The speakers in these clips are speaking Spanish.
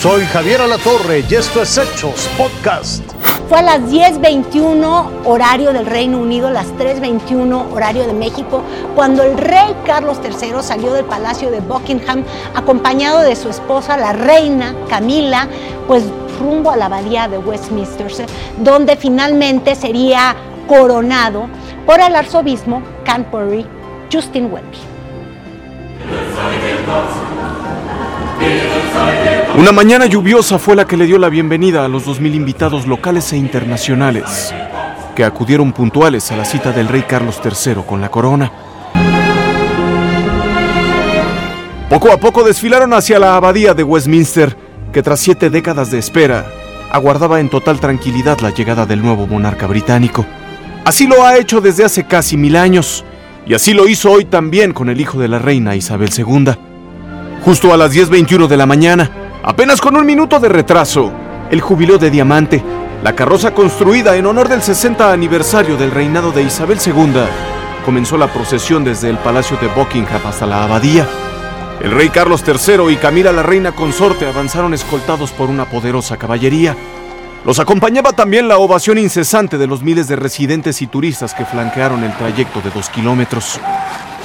Soy Javier Alatorre y esto es Hechos Podcast. Fue a las 10.21 horario del Reino Unido, las 3.21 horario de México, cuando el rey Carlos III salió del palacio de Buckingham acompañado de su esposa, la reina Camila, pues rumbo a la abadía de Westminster, donde finalmente sería coronado por el arzobispo Canterbury, Justin Welby. Una mañana lluviosa fue la que le dio la bienvenida a los 2.000 invitados locales e internacionales que acudieron puntuales a la cita del rey Carlos III con la corona. Poco a poco desfilaron hacia la abadía de Westminster, que tras siete décadas de espera, aguardaba en total tranquilidad la llegada del nuevo monarca británico. Así lo ha hecho desde hace casi mil años, y así lo hizo hoy también con el hijo de la reina Isabel II. Justo a las 10.21 de la mañana, apenas con un minuto de retraso, el jubileo de diamante, la carroza construida en honor del 60 aniversario del reinado de Isabel II, comenzó la procesión desde el Palacio de Buckingham hasta la abadía. El rey Carlos III y Camila la reina consorte avanzaron escoltados por una poderosa caballería. Los acompañaba también la ovación incesante de los miles de residentes y turistas que flanquearon el trayecto de dos kilómetros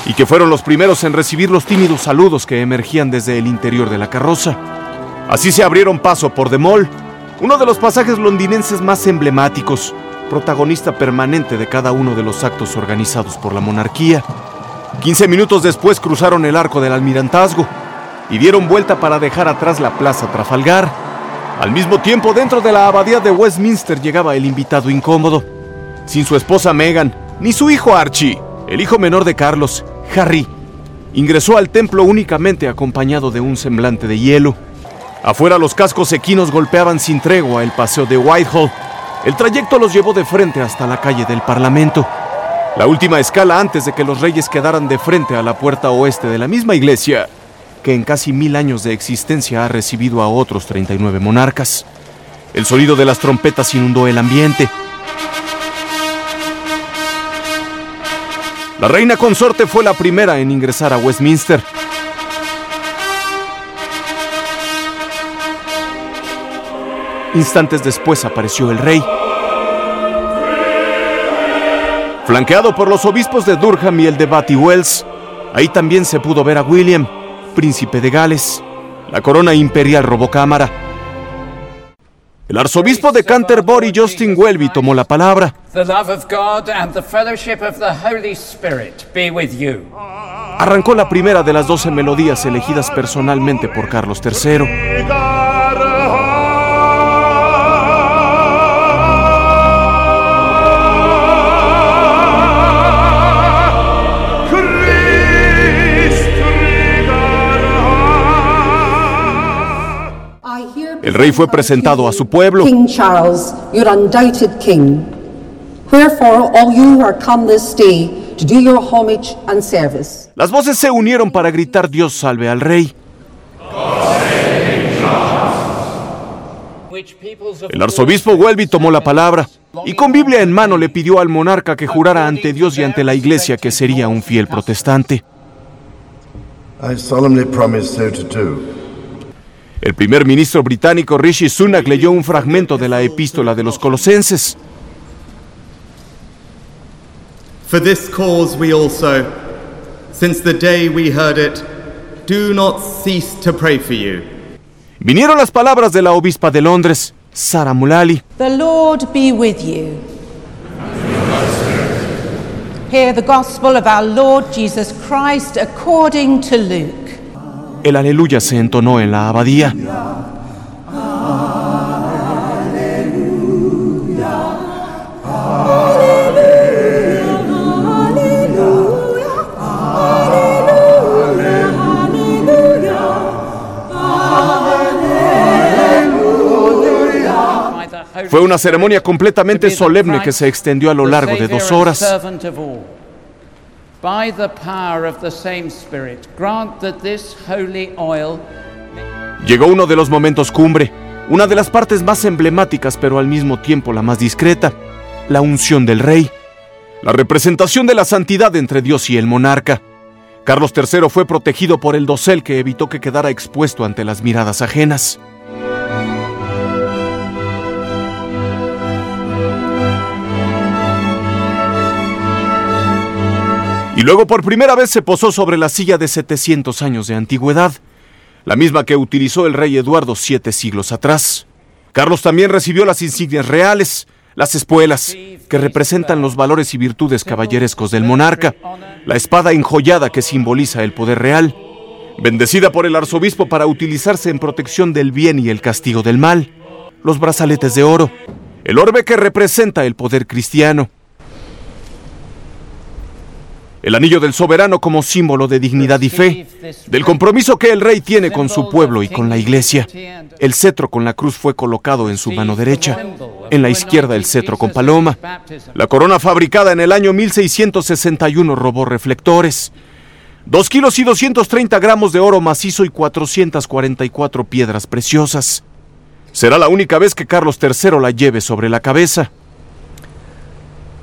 y que fueron los primeros en recibir los tímidos saludos que emergían desde el interior de la carroza. Así se abrieron paso por The Mall, uno de los pasajes londinenses más emblemáticos, protagonista permanente de cada uno de los actos organizados por la monarquía. 15 minutos después cruzaron el arco del almirantazgo y dieron vuelta para dejar atrás la plaza Trafalgar. Al mismo tiempo, dentro de la abadía de Westminster llegaba el invitado incómodo, sin su esposa Meghan, ni su hijo Archie, el hijo menor de Carlos, Harry ingresó al templo únicamente acompañado de un semblante de hielo. Afuera los cascos equinos golpeaban sin tregua el paseo de Whitehall. El trayecto los llevó de frente hasta la calle del Parlamento. La última escala antes de que los reyes quedaran de frente a la puerta oeste de la misma iglesia, que en casi mil años de existencia ha recibido a otros 39 monarcas. El sonido de las trompetas inundó el ambiente. La reina consorte fue la primera en ingresar a Westminster. Instantes después apareció el rey. Flanqueado por los obispos de Durham y el de Batty Wells, ahí también se pudo ver a William, príncipe de Gales. La corona imperial robó cámara. El arzobispo de Canterbury, Justin Welby, tomó la palabra. Arrancó la primera de las doce melodías elegidas personalmente por Carlos III. El rey fue presentado a su pueblo. King Charles, your undoubted king. Wherefore all you are come this day to do your homage and service. Las voces se unieron para gritar Dios salve al rey. El arzobispo Welby tomó la palabra y con Biblia en mano le pidió al monarca que jurara ante Dios y ante la iglesia que sería un fiel protestante. I solemnly promise so to do. El primer ministro británico Rishi Sunak leyó un fragmento de la epístola de los colosenses. For this cause we also, since the day we heard it, do not cease to pray for you. Vinieron las palabras de la obispa de Londres, Sara Mulali. The Lord be with you. Hear the gospel of our Lord Jesus Christ according to Luke. El aleluya se entonó en la abadía. Fue una ceremonia completamente solemne que se extendió a lo largo de dos horas. By the power of the same Spirit, grant that this holy oil. Llegó uno de los momentos cumbre, una de las partes más emblemáticas, pero al mismo tiempo la más discreta, la unción del rey, la representación de la santidad entre Dios y el monarca. Carlos III fue protegido por el dosel que evitó que quedara expuesto ante las miradas ajenas. Luego por primera vez se posó sobre la silla de 700 años de antigüedad, la misma que utilizó el rey Eduardo siete siglos atrás. Carlos también recibió las insignias reales, las espuelas, que representan los valores y virtudes caballerescos del monarca, la espada enjollada que simboliza el poder real, bendecida por el arzobispo para utilizarse en protección del bien y el castigo del mal, los brazaletes de oro, el orbe que representa el poder cristiano, el anillo del soberano como símbolo de dignidad y fe, del compromiso que el rey tiene con su pueblo y con la iglesia. El cetro con la cruz fue colocado en su mano derecha, en la izquierda el cetro con paloma. La corona fabricada en el año 1661 robó reflectores. Dos kilos y 230 gramos de oro macizo y 444 piedras preciosas. Será la única vez que Carlos III la lleve sobre la cabeza.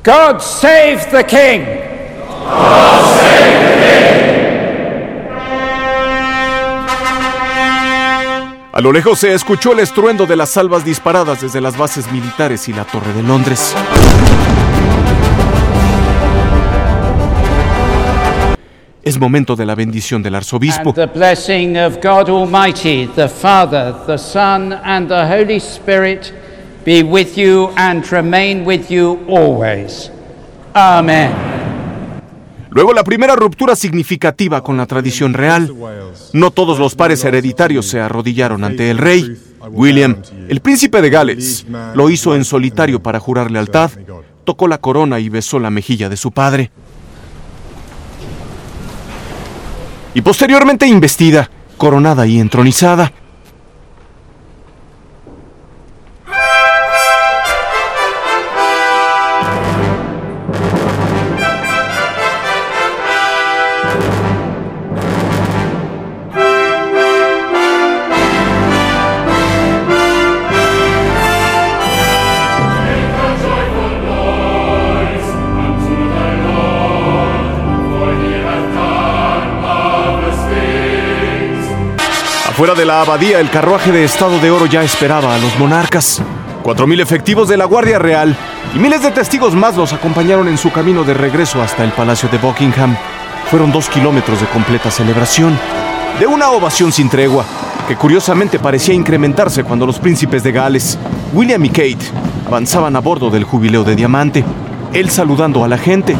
God save the king! A lo lejos se escuchó el estruendo de las salvas disparadas desde las bases militares y la Torre de Londres. Es momento de la bendición del arzobispo. The blessing of God Almighty, the Father, the Son, and the Holy Spirit be with you and remain with you always. Amen. Luego la primera ruptura significativa con la tradición real. No todos los pares hereditarios se arrodillaron ante el rey. William, el príncipe de Gales, lo hizo en solitario para jurar lealtad, tocó la corona y besó la mejilla de su padre. Y posteriormente investida, coronada y entronizada. Fuera de la abadía, el carruaje de Estado de Oro ya esperaba a los monarcas. Cuatro mil efectivos de la Guardia Real y miles de testigos más los acompañaron en su camino de regreso hasta el Palacio de Buckingham. Fueron dos kilómetros de completa celebración, de una ovación sin tregua, que curiosamente parecía incrementarse cuando los príncipes de Gales, William y Kate, avanzaban a bordo del jubileo de diamante, él saludando a la gente,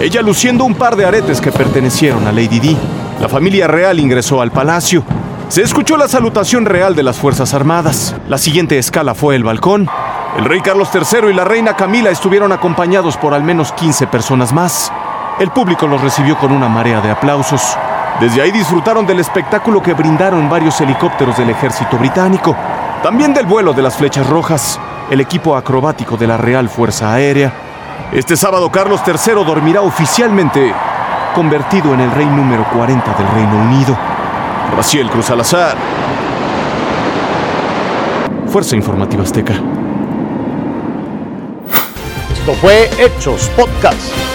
ella luciendo un par de aretes que pertenecieron a Lady Di. La familia real ingresó al palacio, se escuchó la salutación real de las Fuerzas Armadas. La siguiente escala fue el balcón. El rey Carlos III y la reina Camila estuvieron acompañados por al menos 15 personas más. El público los recibió con una marea de aplausos. Desde ahí disfrutaron del espectáculo que brindaron varios helicópteros del ejército británico, también del vuelo de las flechas rojas, el equipo acrobático de la Real Fuerza Aérea. Este sábado Carlos III dormirá oficialmente, convertido en el rey número 40 del Reino Unido. Raciel Cruz Salazar. Fuerza Informativa Azteca. Esto fue Hechos Podcast.